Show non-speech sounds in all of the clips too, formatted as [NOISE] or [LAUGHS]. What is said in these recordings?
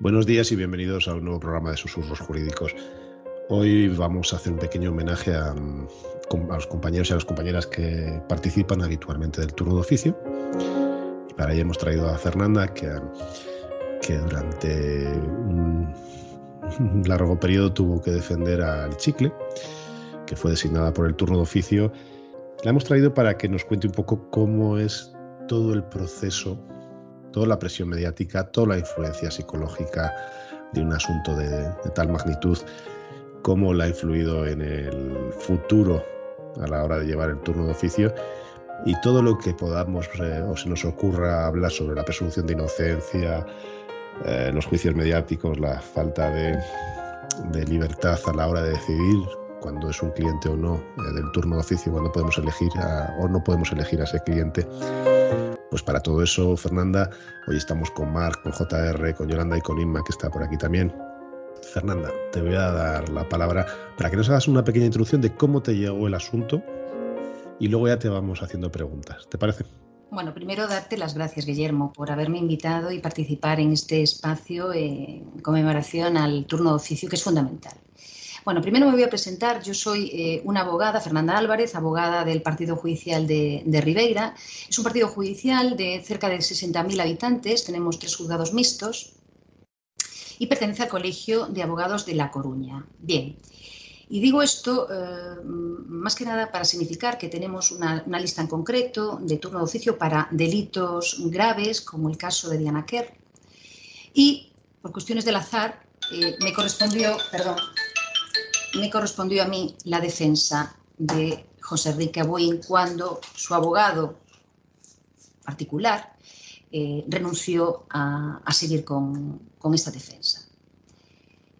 Buenos días y bienvenidos a un nuevo programa de Susurros Jurídicos. Hoy vamos a hacer un pequeño homenaje a, los compañeros y a las compañeras que participan habitualmente del turno de oficio. Y para ello hemos traído a Fernanda, que, que durante un, largo periodo tuvo que defender al chicle, que fue designada por el turno de oficio. La hemos traído para que nos cuente un poco cómo es todo el proceso toda la presión mediática, toda la influencia psicológica de un asunto de, tal magnitud, cómo la ha influido en el futuro a la hora de llevar el turno de oficio y todo lo que podamos eh, o se nos ocurra hablar sobre la presunción de inocencia, eh, los juicios mediáticos, la falta de, libertad a la hora de decidir cuando es un cliente o no eh, del turno de oficio, cuando podemos elegir o no podemos elegir a ese cliente. Pues para todo eso, Fernanda, hoy estamos con Marc, con JR, con Yolanda y con Inma, que está por aquí también. Fernanda, te voy a dar la palabra para que nos hagas una pequeña introducción de cómo te llegó el asunto y luego ya te vamos haciendo preguntas. ¿Te parece? Bueno, primero darte las gracias, Guillermo, por haberme invitado y participar en este espacio en conmemoración al turno de oficio, que es fundamental. Bueno, primero me voy a presentar. Yo soy eh, una abogada, Fernanda Álvarez, abogada del Partido Judicial de, Ribeira. Es un partido judicial de cerca de 60.000 habitantes. Tenemos tres juzgados mixtos y pertenece al Colegio de Abogados de La Coruña. Bien. Y digo esto eh, más que nada para significar que tenemos una, lista en concreto de turno de oficio para delitos graves, como el caso de Diana Kerr. Y por cuestiones del azar, eh, me correspondió, perdón, me correspondió a mí la defensa de José Enrique Aboín cuando su abogado particular eh, renunció a, seguir con esta defensa.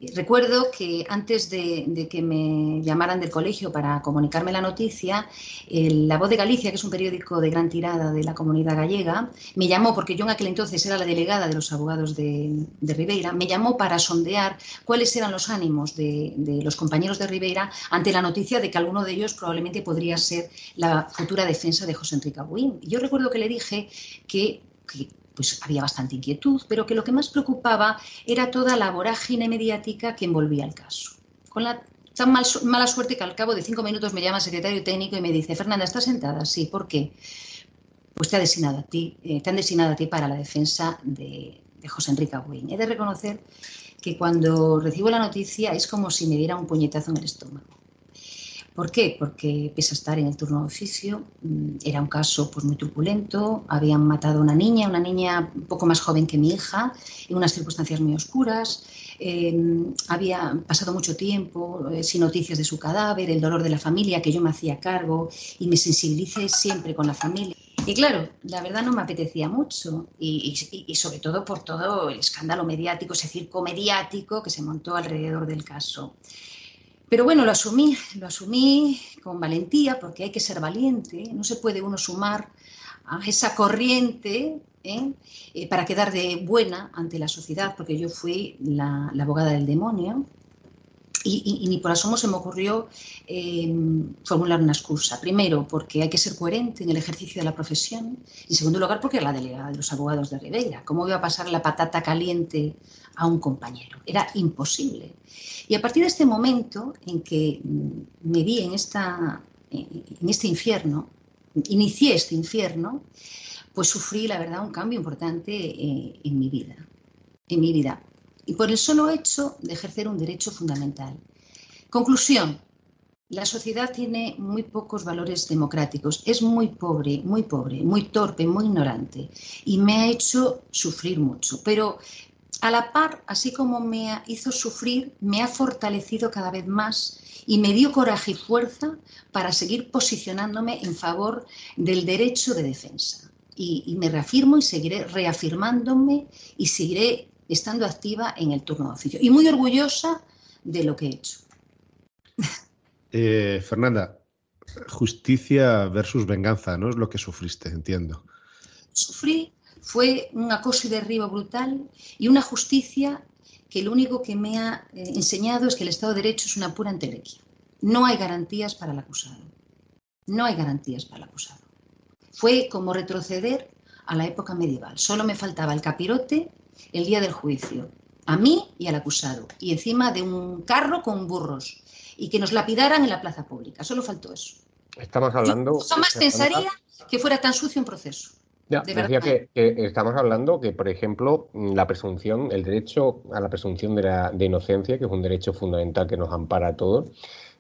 Recuerdo que antes de, que me llamaran del colegio para comunicarme la noticia, La Voz de Galicia, que es un periódico de gran tirada de la comunidad gallega, me llamó, porque yo en aquel entonces era la delegada de los abogados de, Ribeira, me llamó para sondear cuáles eran los ánimos de, los compañeros de Ribeira ante la noticia de que alguno de ellos probablemente podría ser la futura defensa de José Enrique Abuín. Yo recuerdo que le dije que pues había bastante inquietud, pero que lo que más preocupaba era toda la vorágine mediática que envolvía el caso. Con la tan mala suerte que al cabo de cinco minutos me llama el secretario técnico y me dice, Fernanda, ¿estás sentada? Sí, ¿por qué? Pues te, ha designado a ti, eh, te han designado a ti para la defensa de, José Enrique Agüín. He de reconocer que cuando recibo la noticia es como si me diera un puñetazo en el estómago. ¿Por qué? Porque pese a estar en el turno de oficio, mm, era un caso pues, muy truculento, habían matado a una niña, una niña un poco más joven que mi hija, en unas circunstancias muy oscuras, em, había pasado mucho tiempo eh, sin noticias de su cadáver, el dolor de la familia, que yo me hacía cargo y me sensibilicé siempre con la familia. Y claro, la verdad no me apetecía mucho y, y, sobre todo por todo el escándalo mediático, ese circo mediático que se montó alrededor del caso. Pero bueno, lo asumí, lo asumí con valentía porque hay que ser valiente, no se puede uno sumar a esa corriente ¿eh? Eh, para quedar de buena ante la sociedad, porque yo fui la, abogada del demonio y, ni por asomo se me ocurrió em, formular una excusa. Primero, porque hay que ser coherente en el ejercicio de la profesión. En segundo lugar, porque era la delegada de los abogados de Ribeira. ¿Cómo iba a pasar la patata caliente a un compañero? Era imposible. Y a partir de este momento en que mm, me vi en, esta, en este infierno, inicié este infierno, pues sufrí, la verdad, un cambio importante eh, en mi vida. En mi vida y por el solo hecho de ejercer un derecho fundamental. Conclusión. La sociedad tiene muy pocos valores democráticos, es muy pobre, muy pobre, muy torpe, muy ignorante y me ha hecho sufrir mucho. Pero a la par, así como me hizo sufrir, me ha fortalecido cada vez más y me dio coraje y fuerza para seguir posicionándome en favor del derecho de defensa. Y, y me reafirmo y seguiré reafirmándome y seguiré estando activa en el turno de oficio y muy orgullosa de lo que he hecho. Eh, Fernanda, justicia versus venganza, ¿no? Es lo que sufriste, entiendo. Sufrí, fue un acoso y derribo brutal y una justicia que lo único que me ha eh, enseñado es que el Estado de Derecho es una pura entelequia. No hay garantías para el acusado. No hay garantías para el acusado. Fue como retroceder a la época medieval. Solo me faltaba el capirote el día del juicio. a mí y al acusado, y encima de un carro con burros, y que nos lapidaran en la plaza pública. Solo faltó eso. Estamos hablando... Yo jamás pensaría que fuera tan sucio un proceso. Ya, decía que, estamos hablando que, por ejemplo, la presunción, el derecho a la presunción de, la, de inocencia, que es un derecho fundamental que nos ampara a todos,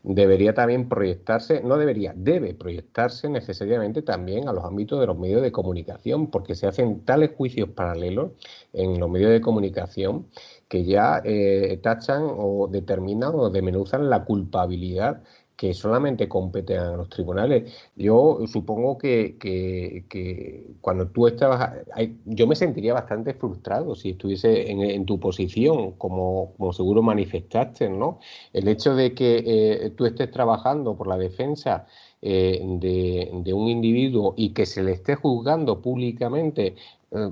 debería también proyectarse, no debería, debe proyectarse necesariamente también a los ámbitos de los medios de comunicación, porque se hacen tales juicios paralelos en los medios de comunicación que ya eh, tachan o determinan o demenuzan la culpabilidad que solamente competen a los tribunales. Yo supongo que, cuando tú estabas, yo me sentiría bastante frustrado si estuviese en, tu posición, como, como, seguro manifestaste, ¿no? El hecho de que eh, tú estés trabajando por la defensa eh, de, un individuo y que se le esté juzgando públicamente. Eh,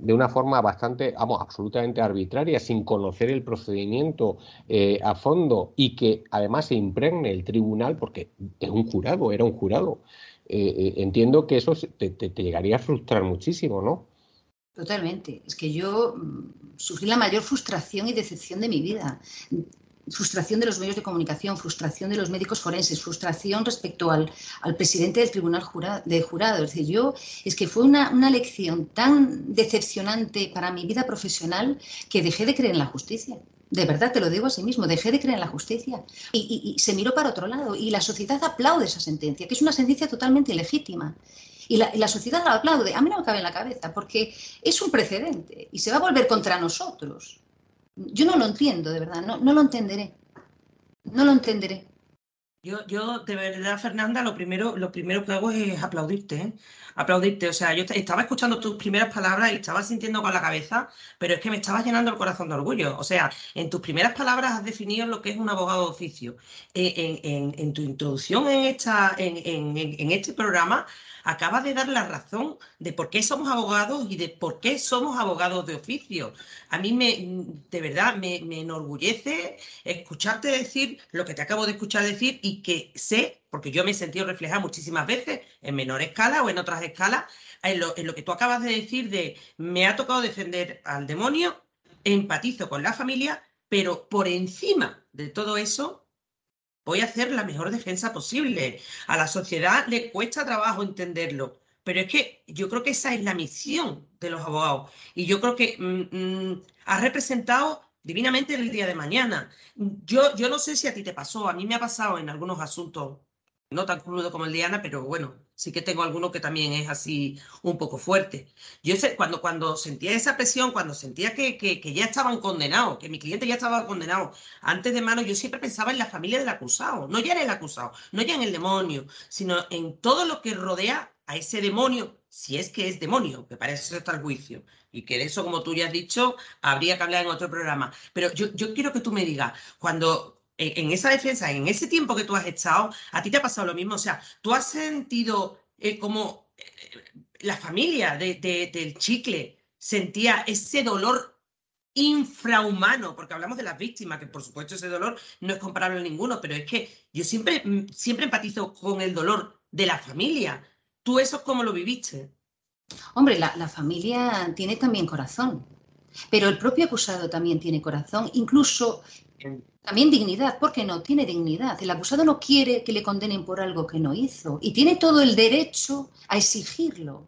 de una forma bastante, vamos, absolutamente arbitraria, sin conocer el procedimiento eh, a fondo y que además se impregne el tribunal, porque es un jurado, era un jurado. Eh, eh, entiendo que eso te, te, llegaría a frustrar muchísimo, ¿no? Totalmente. Es que yo mm, sufrí la mayor frustración y decepción de mi vida frustración de los medios de comunicación, frustración de los médicos forenses, frustración respecto al, al presidente del tribunal de jurado. Es decir, yo, es que fue una, una, lección tan decepcionante para mi vida profesional que dejé de creer en la justicia. De verdad, te lo digo a sí mismo, dejé de creer en la justicia. Y, se miró para otro lado. Y la sociedad aplaude esa sentencia, que es una sentencia totalmente ilegítima. Y la, y la, sociedad la aplaude. A mí no me cabe en la cabeza, porque es un precedente y se va a volver contra nosotros. Yo no lo entiendo, de verdad, no, no lo entenderé. No lo entenderé. Yo, yo, de verdad, Fernanda, lo primero, lo primero que hago es aplaudirte, ¿eh? aplaudirte. O sea, yo estaba escuchando tus primeras palabras y estaba sintiendo con la cabeza, pero es que me estabas llenando el corazón de orgullo. O sea, en tus primeras palabras has definido lo que es un abogado de oficio. Eh, en, en, tu introducción en, esta, en este programa acaba de dar la razón de por qué somos abogados y de por qué somos abogados de oficio. A mí me, de verdad, me, enorgullece escucharte decir lo que te acabo de escuchar decir y que sé, porque yo me he sentido reflejada muchísimas veces en menor escala o en otras escalas, en lo, en lo que tú acabas de decir de me ha tocado defender al demonio, empatizo con la familia, pero por encima de todo eso voy a hacer la mejor defensa posible. A la sociedad le cuesta trabajo entenderlo, pero es que yo creo que esa es la misión de los abogados. Y yo creo que mm, mm, ha representado divinamente el día de mañana. Yo, yo no sé si a ti te pasó, a mí me ha pasado en algunos asuntos no tan crudo como el de Ana, pero bueno, sí que tengo alguno que también es así un poco fuerte. Yo sé, cuando, cuando sentía esa presión, cuando sentía que, que, ya estaban condenados, que mi cliente ya estaba condenado antes de mano, yo siempre pensaba en la familia del acusado, no ya en el acusado, no ya en el demonio, sino en todo lo que rodea a ese demonio, si es que es demonio, que parece ser el juicio. Y que de eso, como tú ya has dicho, habría que hablar en otro programa. Pero yo, yo quiero que tú me digas, cuando, en, esa defensa, en ese tiempo que tú has estado, a ti te ha pasado lo mismo. O sea, tú has sentido eh, como eh, la familia del chicle sentía ese dolor infrahumano, porque hablamos de las víctimas, que por supuesto ese dolor no es comparable a ninguno, pero es que yo siempre, mm, siempre empatizo con el dolor de la familia. ¿Tú eso cómo lo viviste? Hombre, la, la familia tiene también corazón, pero el propio acusado también tiene corazón, incluso también dignidad, porque no tiene dignidad. El acusado no quiere que le condenen por algo que no hizo y tiene todo el derecho a exigirlo.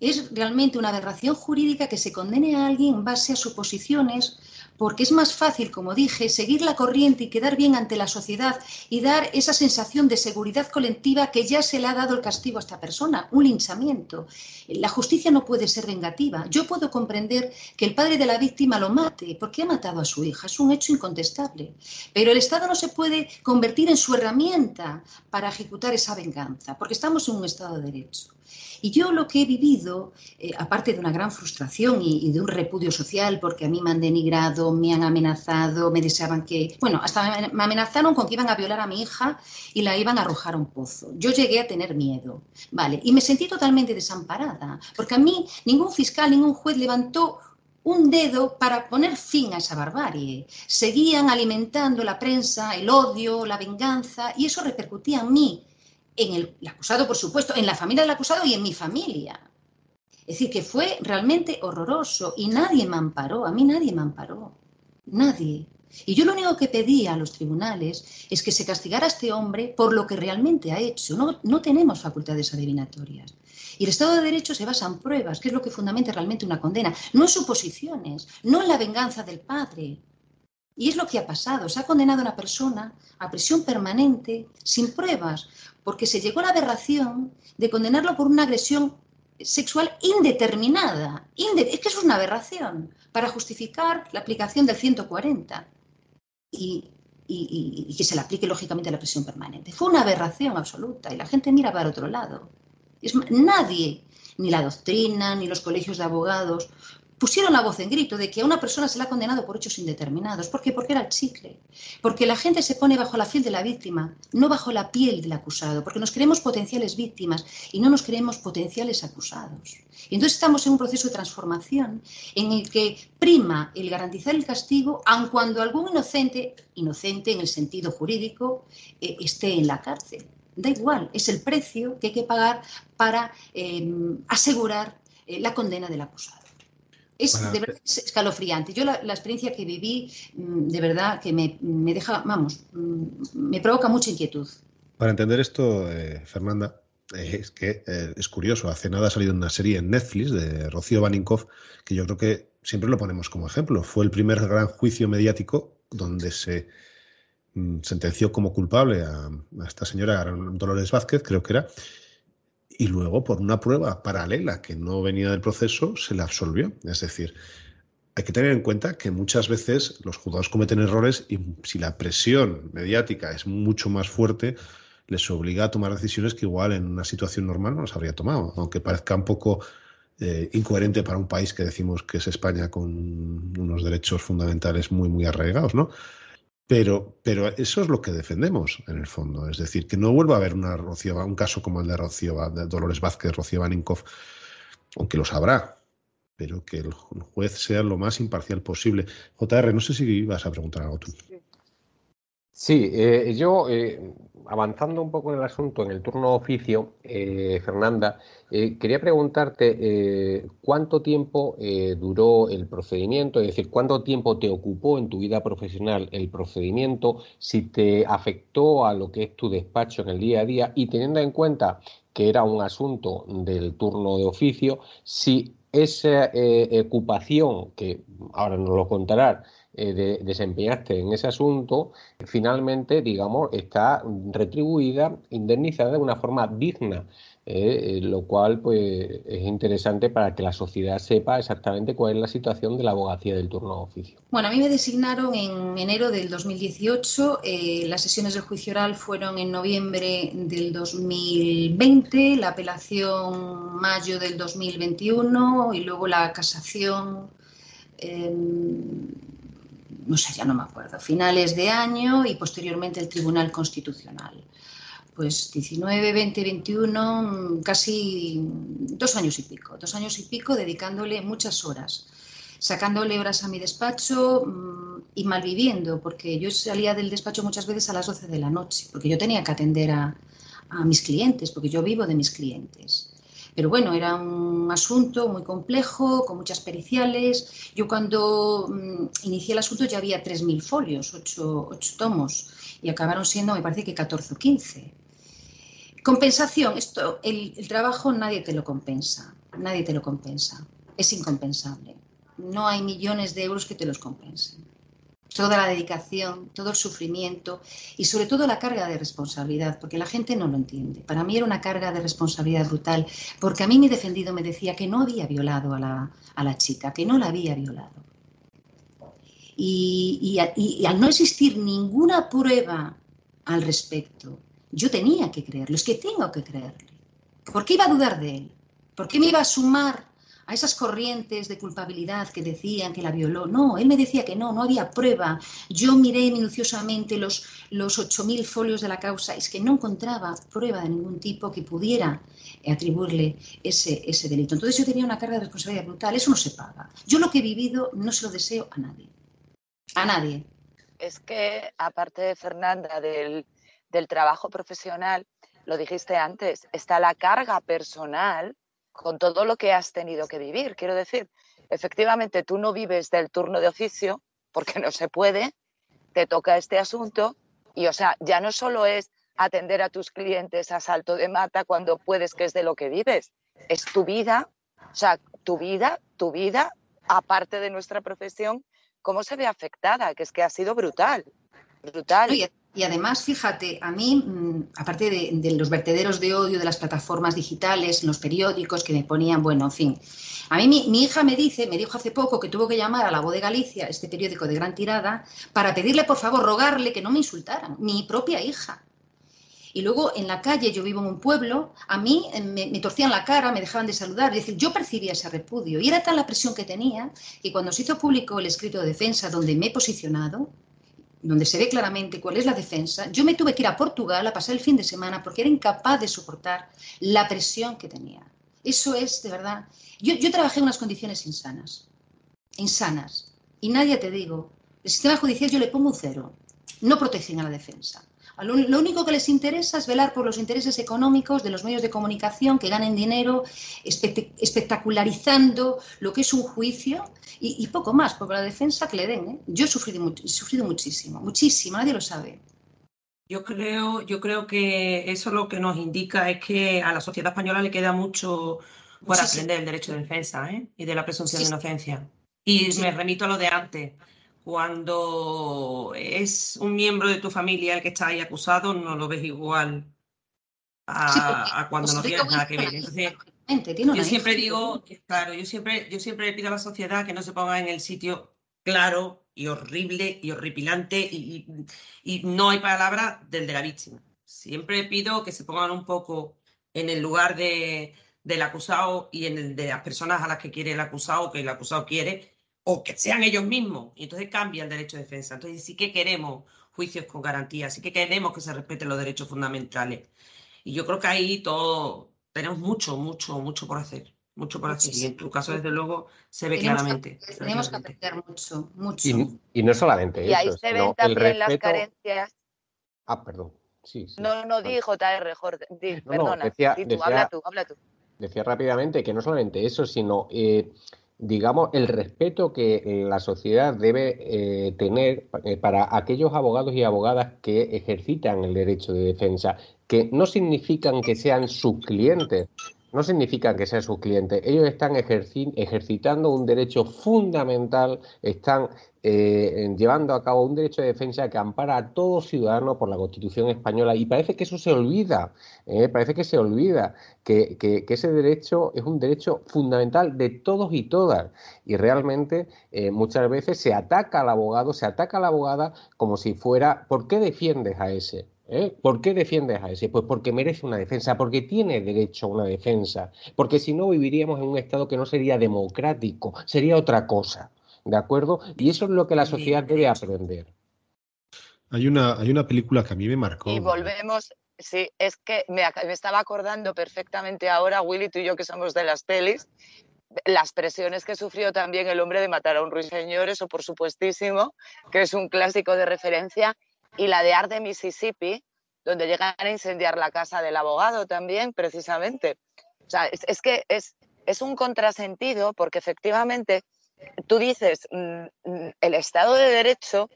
Es realmente una aberración jurídica que se condene a alguien en base a suposiciones porque es más fácil, como dije, seguir la corriente y quedar bien ante la sociedad y dar esa sensación de seguridad colectiva que ya se le ha dado el castigo a esta persona, un linchamiento. La justicia no puede ser vengativa. Yo puedo comprender que el padre de la víctima lo mate porque ha matado a su hija, es un hecho incontestable, pero el Estado no se puede convertir en su herramienta para ejecutar esa venganza, porque estamos en un Estado de Derecho. Y yo lo que he vivido, eh, aparte de una gran frustración y, de un repudio social, porque a mí me han denigrado, me han amenazado, me deseaban que, bueno, hasta me amenazaron con que iban a violar a mi hija y la iban a arrojar a un pozo. Yo llegué a tener miedo, ¿vale? Y me sentí totalmente desamparada, porque a mí ningún fiscal, ningún juez levantó un dedo para poner fin a esa barbarie. Seguían alimentando la prensa, el odio, la venganza, y eso repercutía en mí en el, acusado, por supuesto, en la familia del acusado y en mi familia. Es decir, que fue realmente horroroso y nadie me amparó, a mí nadie me amparó, nadie. Y yo lo único que pedía a los tribunales es que se castigara a este hombre por lo que realmente ha hecho. No, no tenemos facultades adivinatorias. Y el Estado de Derecho se basa en pruebas, que es lo que fundamenta realmente una condena, no en suposiciones, no en la venganza del padre. Y es lo que ha pasado. Se ha condenado a una persona a prisión permanente sin pruebas, porque se llegó a la aberración de condenarlo por una agresión sexual indeterminada. es que eso es una aberración para justificar la aplicación del 140 y, que se le aplique lógicamente la prisión permanente. Fue una aberración absoluta y la gente mira para otro lado. Nadie, ni la doctrina, ni los colegios de abogados, pusieron la voz en grito de que a una persona se le ha condenado por hechos indeterminados. ¿Por qué? Porque era el chicle. Porque la gente se pone bajo la piel de la víctima, no bajo la piel del acusado. Porque nos creemos potenciales víctimas y no nos creemos potenciales acusados. Y entonces estamos en un proceso de transformación en el que prima el garantizar el castigo, aun cuando algún inocente, inocente en el sentido jurídico, eh, esté en la cárcel. Da igual, es el precio que hay que pagar para eh, asegurar eh, la condena del acusado. Es de verdad escalofriante. Yo la, experiencia que viví, mm, de verdad, que me, deja, vamos, mm, me provoca mucha inquietud. Para entender esto, eh, Fernanda, eh, es que eh, es curioso. Hace nada ha salido una serie en Netflix de Rocío Baninkoff, que yo creo que siempre lo ponemos como ejemplo. Fue el primer gran juicio mediático donde se mm, sentenció como culpable a, a esta señora Dolores Vázquez, creo que era, y luego por una prueba paralela que no venía del proceso se le absolvió. Es decir, hay que tener en cuenta que muchas veces los juzgados cometen errores y si la presión mediática es mucho más fuerte, les obliga a tomar decisiones que igual en una situación normal no las habría tomado, aunque parezca un poco eh, incoherente para un país que decimos que es España con unos derechos fundamentales muy, muy arraigados, ¿no? Pero, pero eso es lo que defendemos en el fondo. Es decir, que no vuelva a haber una un caso como el de de Dolores Vázquez, Rocío Baninkoff, aunque lo sabrá, pero que el juez sea lo más imparcial posible. JR, no sé si ibas a preguntar algo tú. Sí, eh, yo eh, avanzando un poco en el asunto, en el turno oficio, eh, Fernanda, eh, quería preguntarte eh, cuánto tiempo duró el procedimiento, es decir, cuánto tiempo te ocupó en tu vida profesional el procedimiento, si te afectó a lo que es tu despacho en el día a día y teniendo en cuenta que era un asunto del turno de oficio, si esa ocupación, que ahora nos lo contarás, eh, de, desempeñaste en ese asunto, finalmente, digamos, está retribuida, indemnizada de una forma digna, eh, eh, lo cual pues, es interesante para que la sociedad sepa exactamente cuál es la situación de la abogacía del turno de oficio. Bueno, a mí me designaron en enero del 2018, las sesiones del juicio oral fueron en noviembre del 2020, la apelación mayo del 2021 y luego la casación no sé, ya no me acuerdo, finales de año y posteriormente el Tribunal Constitucional. Pues 19, 20, 21, casi dos años y pico, dos años y pico dedicándole muchas horas, sacándole horas a mi despacho mm, y malviviendo, porque yo salía del despacho muchas veces a las 12 de la noche, porque yo tenía que atender a, a mis clientes, porque yo vivo de mis clientes. Pero bueno, era un asunto muy complejo, con muchas periciales. Yo cuando mm, inicié el asunto ya había 3.000 folios, 8, tomos, y acabaron siendo, me parece que 14 o 15. Compensación, esto, el, el trabajo nadie te lo compensa, nadie te lo compensa, es incompensable. No hay millones de euros que te los compensen toda la dedicación, todo el sufrimiento y sobre todo la carga de responsabilidad, porque la gente no lo entiende. Para mí era una carga de responsabilidad brutal, porque a mí mi defendido me decía que no había violado a la, chica, que no la había violado. Y, y al no existir ninguna prueba al respecto, yo tenía que creerlo, es que tengo que creerle. ¿Por qué iba a dudar de él? ¿Por qué me iba a sumar a esas corrientes de culpabilidad que decían que la violó. No, él me decía que no, no había prueba. Yo miré minuciosamente los, los 8.000 folios de la causa, es que no encontraba prueba de ningún tipo que pudiera atribuirle ese, ese delito. Entonces yo tenía una carga de responsabilidad brutal, eso no se paga. Yo lo que he vivido no se lo deseo a nadie. A nadie. Es que, aparte de Fernanda, del, del trabajo profesional, lo dijiste antes, está la carga personal con todo lo que has tenido que vivir. Quiero decir, efectivamente tú no vives del turno de oficio porque no se puede, te toca este asunto y, o sea, ya no solo es atender a tus clientes a salto de mata cuando puedes, que es de lo que vives, es tu vida, o sea, tu vida, tu vida, aparte de nuestra profesión, cómo se ve afectada, que es que ha sido brutal, brutal. Y además, fíjate, a mí, mm, aparte de, los vertederos de odio de las plataformas digitales, los periódicos que me ponían, bueno, en fin. A mí mi, hija me dice, me dijo hace poco que tuvo que llamar a La Voz de Galicia, este periódico de gran tirada, para pedirle, por favor, rogarle que no me insultaran, mi propia hija. Y luego en la calle, yo vivo en un pueblo, a mí eh, me, me, torcían la cara, me dejaban de saludar. Es decir, yo percibía ese repudio. Y era tal la presión que tenía que cuando se hizo público el escrito de defensa donde me he posicionado, donde se ve claramente cuál es la defensa, yo me tuve que ir a Portugal a pasar el fin de semana porque era incapaz de soportar la presión que tenía. Eso es, de verdad. Yo, yo trabajé en unas condiciones insanas, insanas. Y nadie te digo, el sistema judicial yo le pongo un cero. No protegen a la defensa. Lo único que les interesa es velar por los intereses económicos de los medios de comunicación que ganen dinero espectacularizando lo que es un juicio y, poco más, por la defensa que le den. ¿eh? Yo he sufrido, sufrido muchísimo, muchísimo, nadie lo sabe. Yo creo, yo creo que eso lo que nos indica es que a la sociedad española le queda mucho por aprender el derecho de defensa ¿eh? y de la presunción de inocencia. Y me remito a lo de antes cuando es un miembro de tu familia el que está ahí acusado, no lo ves igual a, cuando no tienes nada que ver. yo siempre digo, claro, yo siempre, yo siempre le pido a la sociedad que no se ponga en el sitio claro y horrible y horripilante y, no hay palabra del de la víctima. Siempre pido que se pongan un poco en el lugar de, del acusado y en el de las personas a las que quiere el acusado, que el acusado quiere, o que sean ellos mismos. Y entonces cambia el derecho de defensa. Entonces sí que queremos juicios con garantía, sí que queremos que se respeten los derechos fundamentales. Y yo creo que ahí todo tenemos mucho, mucho, mucho por hacer. Mucho por hacer. Y en tu caso, desde luego, se ve claramente. tenemos que aprender mucho, mucho. Y, no solamente eso. Y ahí se ven también las carencias. Ah, perdón. Sí, No, no di JR, Jorge. perdona. decía, habla tú, habla tú. Decía rápidamente que no solamente eso, sino eh, digamos, el respeto que eh, la sociedad debe eh, tener eh, para aquellos abogados y abogadas que ejercitan el derecho de defensa, que no significan que sean sus clientes, no significan que sean sus clientes. Ellos están ejercitando un derecho fundamental, están eh, llevando a cabo un derecho de defensa que ampara a todo ciudadano por la Constitución española y parece que eso se olvida, eh, parece que se olvida que, ese derecho es un derecho fundamental de todos y todas y realmente eh, muchas veces se ataca al abogado, se ataca a la abogada como si fuera, ¿por qué defiendes a ese? ¿Por qué defiendes a ese? Pues porque merece una defensa, porque tiene derecho a una defensa, porque si no viviríamos en un Estado que no sería democrático, sería otra cosa. ¿De acuerdo? Y eso es lo que la sociedad debe aprender. Hay una, hay una película que a mí me marcó. Y volvemos, sí, es que me, estaba acordando perfectamente ahora, Willy, tú y yo que somos de las pelis, las presiones que sufrió también el hombre de matar a un ruiseñor, eso por supuestísimo, que es un clásico de referencia, y la de Arde, Mississippi, donde llegan a incendiar la casa del abogado también, precisamente. O sea, es, es que es, es un contrasentido porque efectivamente tú dices, mm, mm, el Estado de Derecho,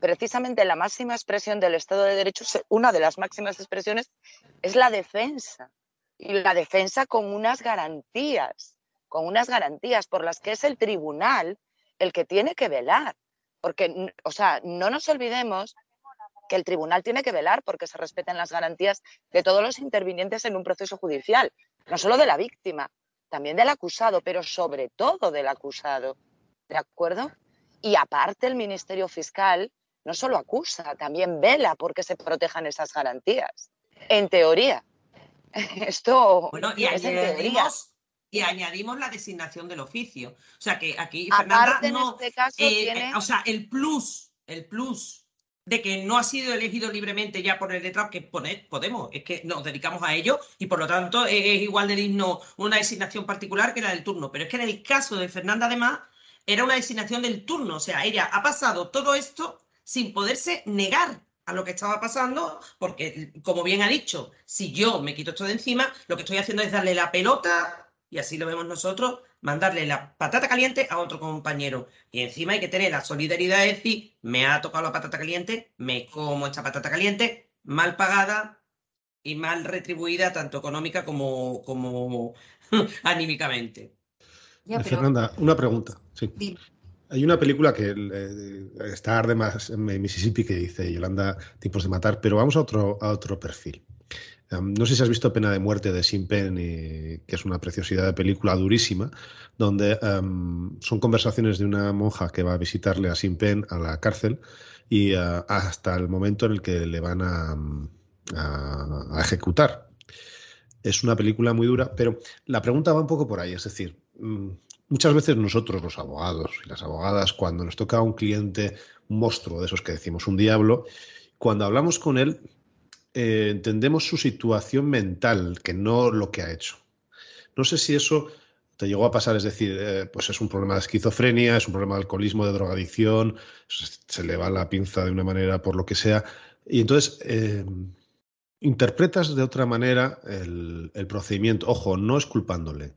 precisamente la máxima expresión del Estado de Derecho, una de las máximas expresiones, es la defensa. Y la defensa con unas garantías, con unas garantías por las que es el tribunal el que tiene que velar. Porque, o sea, no nos olvidemos que el tribunal tiene que velar porque se respeten las garantías de todos los intervinientes en un proceso judicial, no solo de la víctima, también del acusado, pero sobre todo del acusado. ¿De acuerdo? Y aparte el Ministerio Fiscal no solo acusa, también vela porque se protejan esas garantías. En teoría. [LAUGHS] Esto bueno, y añadimos, y añadimos la designación del oficio. O sea que aquí Fernanda no, este caso eh, tiene... o sea, el plus, el plus de que no ha sido elegido libremente ya por el letrado, que Podemos, es que nos dedicamos a ello y por lo tanto es, igual de digno una designación particular que la del turno. Pero es que en el caso de Fernanda, además, era una designación del turno. O sea, ella ha pasado todo esto sin poderse negar a lo que estaba pasando, porque, como bien ha dicho, si yo me quito esto de encima, lo que estoy haciendo es darle la pelota y así lo vemos nosotros, mandarle la patata caliente a otro compañero. Y encima hay que tener la solidaridad de decir, me ha tocado la patata caliente, me como esta patata caliente, mal pagada y mal retribuida tanto económica como, como [LAUGHS] anímicamente. Fernanda, una pregunta. Sí. Hay una película que eh, está arde más en Mississippi que dice Yolanda, tipos de matar, pero vamos a otro, a otro perfil. No sé si has visto Pena de Muerte de Sin Pen, que es una preciosidad de película durísima, donde son conversaciones de una monja que va a visitarle a Sin Pen a la cárcel y eh, hasta el momento en el que le van a, ejecutar. Es una película muy dura, pero la pregunta va un poco por ahí, es decir, mm, muchas veces nosotros los abogados y las abogadas, cuando nos toca a un cliente, monstruo de esos que decimos, un diablo, cuando hablamos con él, eh, entendemos su situación mental, que no lo que ha hecho. No sé si eso te llegó a pasar, es decir, eh, pues es un problema de esquizofrenia, es un problema de alcoholismo, de drogadicción, se, le va la pinza de una manera por lo que sea. Y entonces, eh, interpretas de otra manera el, procedimiento. Ojo, no es culpándole,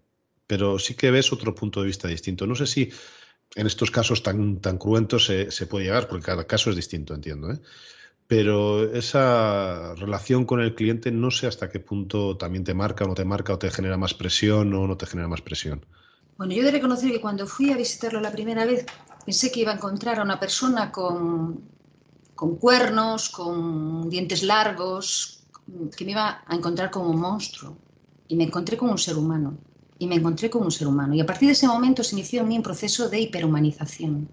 pero sí que ves otro punto de vista distinto. No sé si en estos casos tan, cruentos se, puede llegar, porque cada caso es distinto, entiendo. Pero esa relación con el cliente no sé hasta qué punto también te marca o no te marca o te genera más presión o no te genera más presión. Bueno, yo he de reconocer que cuando fui a visitarlo la primera vez pensé que iba a encontrar a una persona con, con cuernos, con dientes largos, que me iba a encontrar como un monstruo. Y me encontré como un ser humano. Y me encontré como un ser humano. Y a partir de ese momento se inició en mí un proceso de hiperhumanización.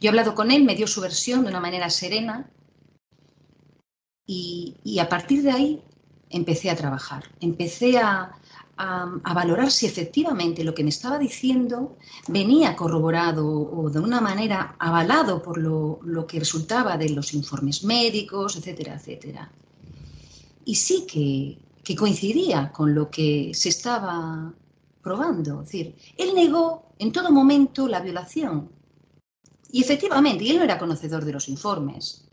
Yo he hablado con él, me dio su versión de una manera serena, y, a partir de ahí empecé a trabajar, empecé a, valorar si efectivamente lo que me estaba diciendo venía corroborado o de una manera avalado por lo, que resultaba de los informes médicos, etcétera, etcétera. Y sí que, que, coincidía con lo que se estaba probando. Es decir, él negó en todo momento la violación. Y efectivamente, él no era conocedor de los informes.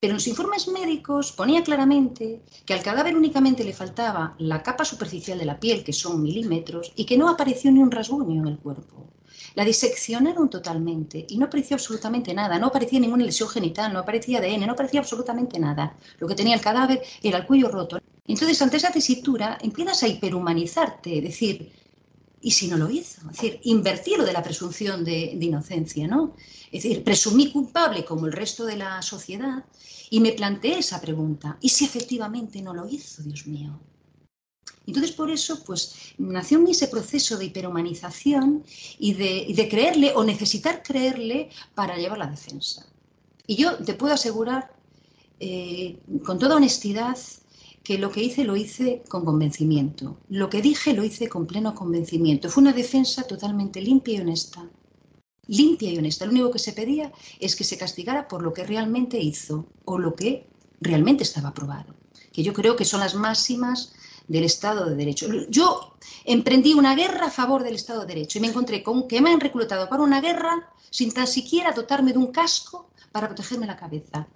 Pero en los informes médicos ponía claramente que al cadáver únicamente le faltaba la capa superficial de la piel, que son milímetros, y que no apareció ni un rasguño en el cuerpo. La diseccionaron totalmente y no apareció absolutamente nada, no aparecía ninguna lesión genital, no aparecía ADN, no aparecía absolutamente nada. Lo que tenía el cadáver era el cuello roto. Entonces, ante esa tesitura, empiezas a hiperhumanizarte, es decir, ¿y si no lo hizo? Es decir, invertir lo de la presunción de, inocencia, ¿no? Es decir, presumí culpable como el resto de la sociedad y me planteé esa pregunta. ¿Y si efectivamente no lo hizo, Dios mío? Entonces, por eso, pues, nació en mí ese proceso de hiperhumanización y de, creerle o necesitar creerle para llevar la defensa. Y yo te puedo asegurar, eh, con toda honestidad, que lo que hice lo hice con convencimiento. Lo que dije lo hice con pleno convencimiento. Fue una defensa totalmente limpia y honesta limpia y honesta. Lo único que se pedía es que se castigara por lo que realmente hizo o lo que realmente estaba aprobado, que yo creo que son las máximas del Estado de Derecho. Yo emprendí una guerra a favor del Estado de Derecho y me encontré con que me han reclutado para una guerra sin tan siquiera dotarme de un casco para protegerme la cabeza,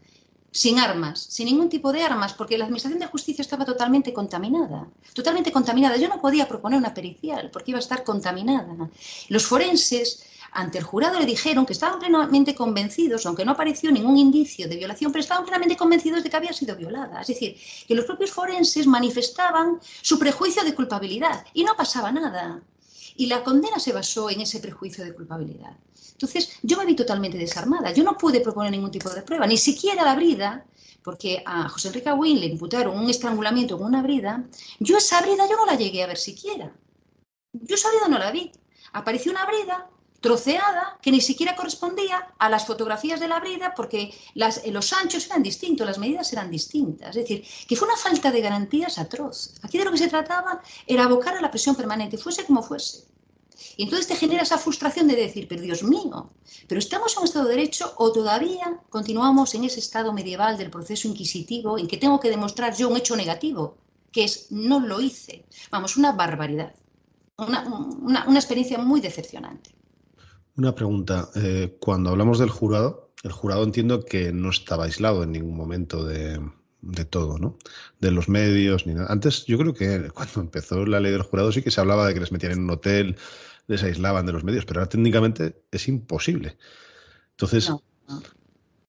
sin armas, sin ningún tipo de armas, porque la Administración de Justicia estaba totalmente contaminada, totalmente contaminada. Yo no podía proponer una pericial porque iba a estar contaminada. Los forenses ante el jurado le dijeron que estaban plenamente convencidos, aunque no apareció ningún indicio de violación, pero estaban plenamente convencidos de que había sido violada. Es decir, que los propios forenses manifestaban su prejuicio de culpabilidad y no pasaba nada. Y la condena se basó en ese prejuicio de culpabilidad. Entonces, yo me vi totalmente desarmada. Yo no pude proponer ningún tipo de prueba, ni siquiera la brida, porque a José Enrique Aguín le imputaron un estrangulamiento con una brida. Yo esa brida yo no la llegué a ver siquiera. Yo esa brida no la vi. Apareció una brida troceada que ni siquiera correspondía a las fotografías de la brida porque eh, los anchos eran distintos, las medidas eran distintas. Es decir, que fue una falta de garantías atroz. Aquí de lo que se trataba era abocar a la presión permanente, fuese como fuese. Y entonces te genera esa frustración de decir, pero Dios mío, pero estamos en un Estado de Derecho o todavía continuamos en ese estado medieval del proceso inquisitivo en que tengo que demostrar yo un hecho negativo, que es no lo hice. Vamos, una barbaridad. una experiencia muy decepcionante. Una pregunta. Eh, cuando hablamos del jurado, el jurado entiendo que no estaba aislado en ningún momento de, de todo, ¿no? De los medios, ni nada. Antes, yo creo que [LAUGHS] cuando empezó la ley del jurado sí que se hablaba de que les metían en un hotel, les aislaban de los medios, pero ahora técnicamente es imposible. Entonces, o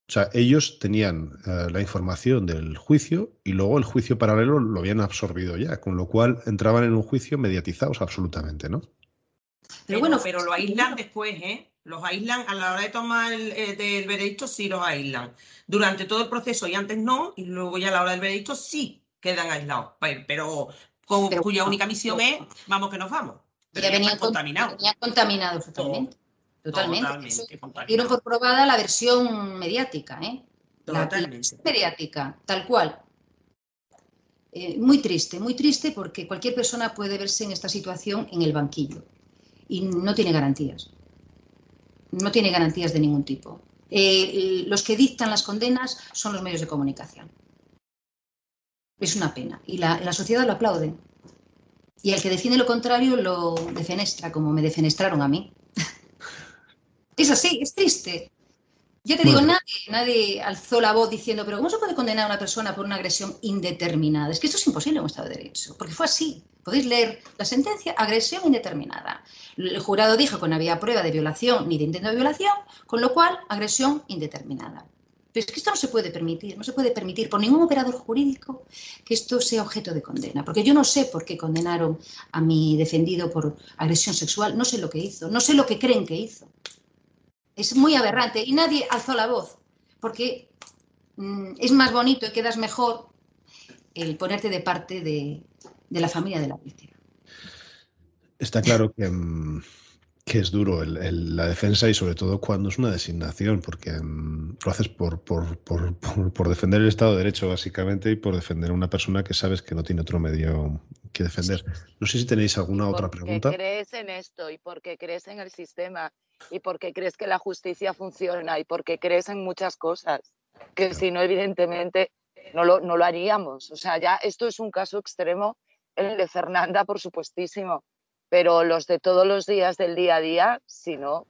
sea, ellos tenían eh, la información del juicio y luego el juicio paralelo lo habían absorbido ya, con lo cual entraban en un juicio mediatizados absolutamente, ¿no? Pero, bueno, pero lo aíslan después, ¿eh? Los aíslan a la hora de tomar el, eh, veredicto, sí los aíslan. Durante todo el proceso y antes no, y luego ya a la hora del veredicto sí quedan aislados. Pero, cuya única misión es, vamos que nos vamos. Ya venían contaminados. Venían contaminados totalmente. Totalmente. Dieron por probada la versión mediática, ¿eh? La, mediática, tal cual. Eh, muy triste, muy triste porque cualquier persona puede verse en esta situación en el banquillo y no tiene garantías. No tiene garantías de ningún tipo. Eh, los que dictan las condenas son los medios de comunicación. Es una pena. Y la, la sociedad lo aplaude. Y el que defiende lo contrario lo defenestra, como me defenestraron a mí. [LAUGHS] Es así, es triste. Yo te digo, nadie, nadie alzó la voz diciendo, pero ¿cómo se puede condenar a una persona por una agresión indeterminada? Es que esto es imposible en un Estado de Derecho, porque fue así. Podéis leer la sentencia, agresión indeterminada. El jurado dijo que no había prueba de violación ni de intento de violación, con lo cual, agresión indeterminada. Pero es que esto no se puede permitir, no se puede permitir por ningún operador jurídico que esto sea objeto de condena. Porque yo no sé por qué condenaron a mi defendido por agresión sexual, no sé lo que hizo, no sé lo que creen que hizo. Es muy aberrante y nadie alzó la voz, porque mm, es más bonito y quedas mejor el ponerte de parte de, la familia de la víctima. Está claro que, mm, es duro la defensa y sobre todo cuando es una designación, porque mm, lo haces por, por, defender el Estado de Derecho básicamente y por defender a una persona que sabes que no tiene otro medio que defender. No sé si tenéis alguna otra pregunta. Porque crees en esto y porque crees en el sistema y porque crees que la justicia funciona y porque crees en muchas cosas, que si no, evidentemente, no lo, no lo haríamos. O sea, ya esto es un caso extremo, el de Fernanda, por supuestísimo, pero los de todos los días del día a día, si no,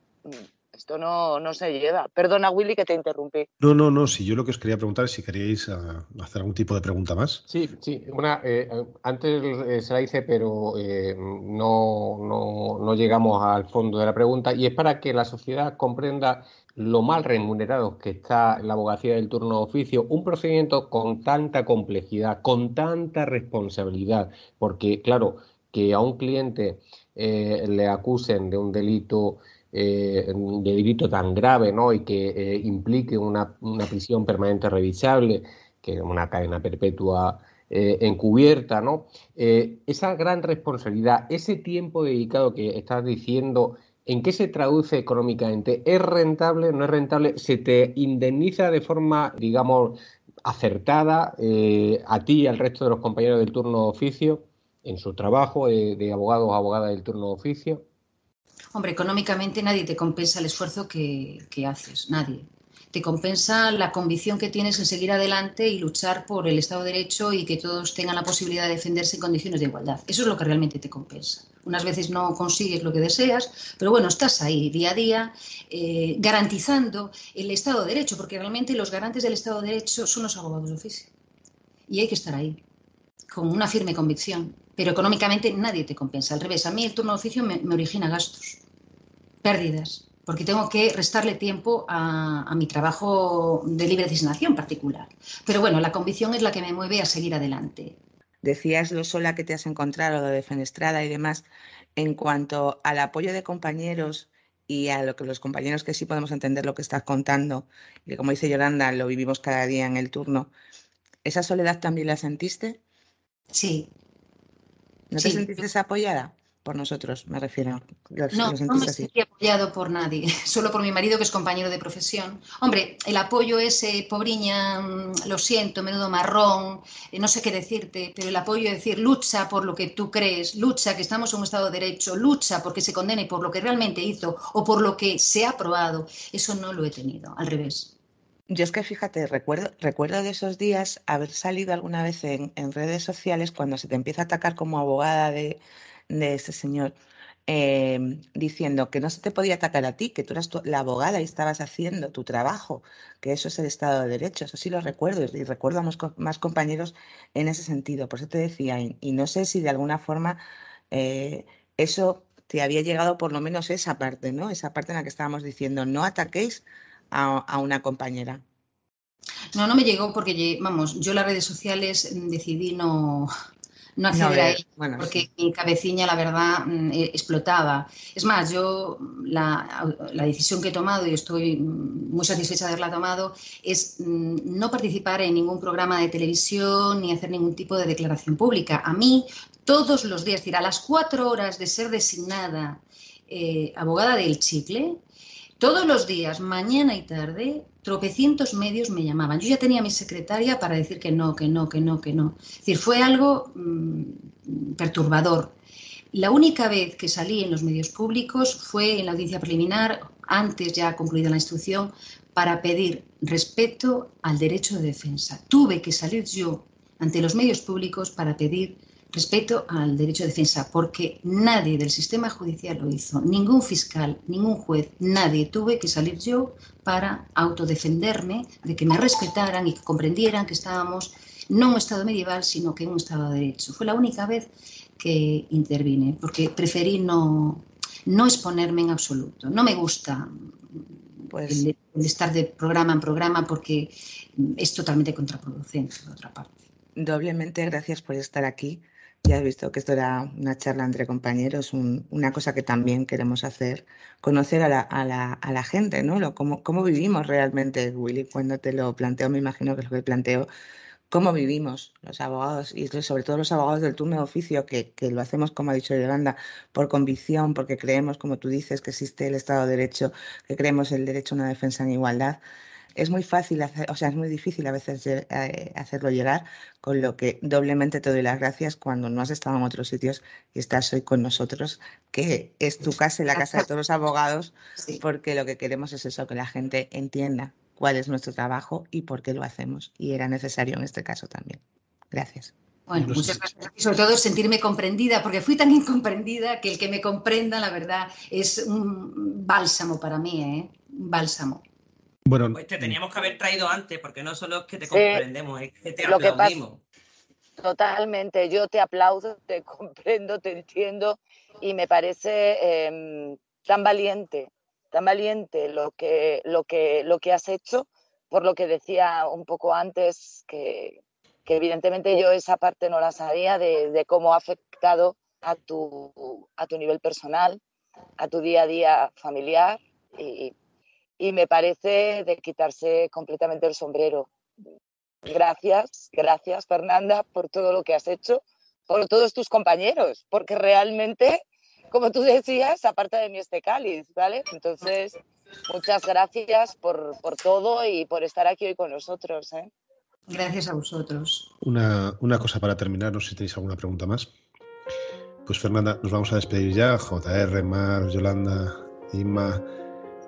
esto no, no, se lleva. Perdona, Willy, que te interrumpí. No, no, no. Si yo lo que os quería preguntar es si queríais eh, hacer algún tipo de pregunta más. Sí, sí. Una, eh, antes eh, se la hice, pero no, no, no, llegamos al fondo de la pregunta. Y es para que la sociedad comprenda lo mal remunerado que está la abogacía del turno de oficio. Un procedimiento con tanta complejidad, con tanta responsabilidad. Porque, claro, que a un cliente le acusen de un delito eh, de delito tan grave ¿no? y que eh, implique una, prisión permanente revisable, que es una cadena perpetua eh, encubierta, ¿no? esa gran responsabilidad, ese tiempo dedicado que estás diciendo, ¿en qué se traduce económicamente? ¿Es rentable? ¿No es rentable? ¿Se te indemniza de forma, digamos, acertada a ti y al resto de los compañeros del turno de oficio en su trabajo de abogados o abogadas del turno de oficio? Hombre, económicamente nadie te compensa el esfuerzo que, haces, nadie. Te compensa la convicción que tienes en seguir adelante y luchar por el Estado de Derecho y que todos tengan la posibilidad de defenderse en condiciones de igualdad. Eso es lo que realmente te compensa. Unas veces no consigues lo que deseas, pero bueno, estás ahí día a día eh, garantizando el Estado de Derecho, porque realmente los garantes del Estado de Derecho son los abogados de oficio. Y hay que estar ahí, con una firme convicción pero económicamente nadie te compensa. Al revés, a mí el turno de oficio me, origina gastos, pérdidas, porque tengo que restarle tiempo a, mi trabajo de libre designación particular. Pero bueno, la convicción es la que me mueve a seguir adelante. Decías lo sola que te has encontrado, lo de Fenestrada y demás. En cuanto al apoyo de compañeros y a lo que los compañeros que sí podemos entender lo que estás contando, y como dice Yolanda, lo vivimos cada día en el turno, ¿esa soledad también la sentiste? Sí, ¿No te sentiste apoyada? Por nosotros, me refiero. no, no me sentí apoyado por nadie, [LAUGHS] solo por mi marido, que es compañero de profesión. Hombre, el apoyo ese, pobriña, mm, lo siento, menudo marrón, eh, no sé qué decirte, pero el apoyo es decir, lucha por lo que tú crees, lucha que estamos en un Estado de Derecho, lucha porque se condene por lo que realmente hizo o por lo que se ha probado, eso no lo he tenido, al revés. Yo es que fíjate, recuerdo, recuerdo de esos días haber salido alguna vez en, redes sociales cuando se te empieza a atacar como abogada de, de este señor. em, diciendo que no se te podía atacar a ti, que tú eras la abogada y estabas haciendo tu trabajo, que eso es el Estado de Derecho. Eso sí lo recuerdo y recuerdo a más, compañeros en ese sentido. Por eso te decía, y, no sé si de alguna forma eh, eso te había llegado por lo menos esa parte, ¿no? Esa parte en la que estábamos diciendo, no ataquéis a una compañera. No, no me llegó porque, vamos, yo las redes sociales mm, decidí no, no acceder a ellas, porque mi cabecilla, la verdad, mm, e, explotaba. Es más, yo la, decisión que he tomado, y estoy mm, muy satisfecha de haberla tomado, es no participar en ningún programa de televisión ni hacer ningún tipo de declaración pública. A mí, todos los días, es decir, a las cuatro horas de ser designada eh, abogada del chicle, todos los días, mañana y tarde, tropecientos medios me llamaban. Yo ya tenía mi secretaria para decir que no, que no, que no, que no. Es decir, fue algo mm, perturbador. La única vez que salí en los medios públicos fue en la audiencia preliminar, antes ya concluida la instrucción, para pedir respeto al derecho de defensa. Tuve que salir yo ante los medios públicos para pedir respeto al derecho de defensa, porque nadie del sistema judicial lo hizo, ningún fiscal, ningún juez, nadie. Tuve que salir yo para autodefenderme, de que me respetaran y que comprendieran que estábamos no en un estado medieval, sino que en un estado de derecho. Fue la única vez que intervine, porque preferí no, no exponerme en absoluto. No me gusta pues, el, el estar de programa en programa porque es totalmente contraproducente, de otra parte. Doblemente gracias por estar aquí ya has visto que esto era una charla entre compañeros, una cosa que también queremos hacer, conocer a la, a la, a la gente, ¿no? Cómo, vivimos realmente, Willy, cuando te lo planteo, me imagino que es lo que planteo, cómo vivimos los abogados y sobre todo los abogados del turno de oficio, que, que lo hacemos, como ha dicho Yolanda, por convicción, porque creemos, como tú dices, que existe el Estado de Derecho, que creemos el derecho a una defensa en igualdad es muy fácil, hacer, o sea, es muy difícil a veces eh, hacerlo llegar, con lo que doblemente te doy las gracias cuando no has estado en otros sitios y estás hoy con nosotros, que es tu casa y la casa de todos los abogados, porque lo que queremos es eso, que la gente entienda cuál es nuestro trabajo y por qué lo hacemos. Y era necesario en este caso también. Gracias. Bueno, muchas gracias. Y sobre todo sentirme comprendida, porque fui tan [LAUGHS] incomprendida que el que me comprenda, la verdad, es un bálsamo para mí, ¿eh? Un bálsamo. Bueno, pues te teníamos que haber traído antes, porque no solo es que te comprendemos, es que te aplaudimos. totalmente, yo te aplaudo, [LAUGHS] te comprendo, te entiendo y me parece em, tan valiente, tan valiente lo que, lo, que, lo que has hecho, por lo que decía un poco antes, que, evidentemente yo esa parte no la sabía de, cómo ha afectado a tu, a tu nivel personal, a tu día a día familiar y, y me parece de quitarse completamente el sombrero. Gracias, gracias Fernanda por todo lo que has hecho, por todos tus compañeros, porque realmente, como tú decías, aparte de mí este cáliz, ¿vale? Entonces, muchas gracias por, todo y por estar aquí hoy con nosotros. ¿eh? Gracias a vosotros. Una, una cosa para terminar, no sé si tenéis alguna pregunta más. Pues Fernanda, nos vamos a despedir ya. JR, Mar, Yolanda, Inma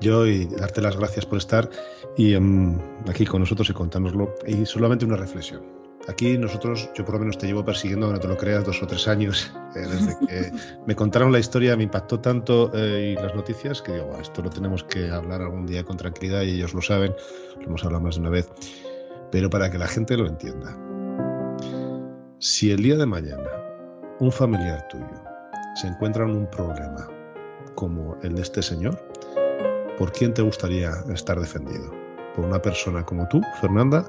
yo y darte las gracias por estar y em, aquí con nosotros y contárnoslo. Y solamente una reflexión. Aquí nosotros, yo por lo menos te llevo persiguiendo, no te lo creas, dos o tres años. Eh, desde [LAUGHS] que me contaron la historia me impactó tanto eh, y las noticias que digo, esto lo tenemos que hablar algún día con tranquilidad y ellos lo saben, lo hemos hablado más de una vez. Pero para que la gente lo entienda, si el día de mañana un familiar tuyo se encuentra en un problema como el de este señor, ¿por quién te gustaría estar defendido? ¿Por una persona como tú, Fernanda?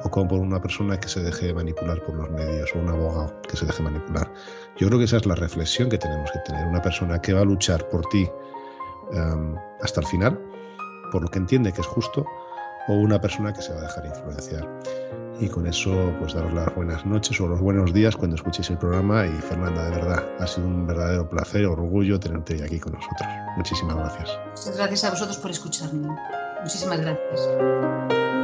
¿O como por una persona que se deje manipular por los medios o un abogado que se deje manipular? Yo creo que esa es la reflexión que tenemos que tener. Una persona que va a luchar por ti em, hasta el final, por lo que entiende que es justo, o una persona que se va a dejar influenciar. Y con eso, pues daros las buenas noches o los buenos días cuando escuchéis el programa. Y Fernanda, de verdad, ha sido un verdadero placer, orgullo tenerte aquí con nosotros. Muchísimas gracias. Muchas gracias a vosotros por escucharme. Muchísimas gracias.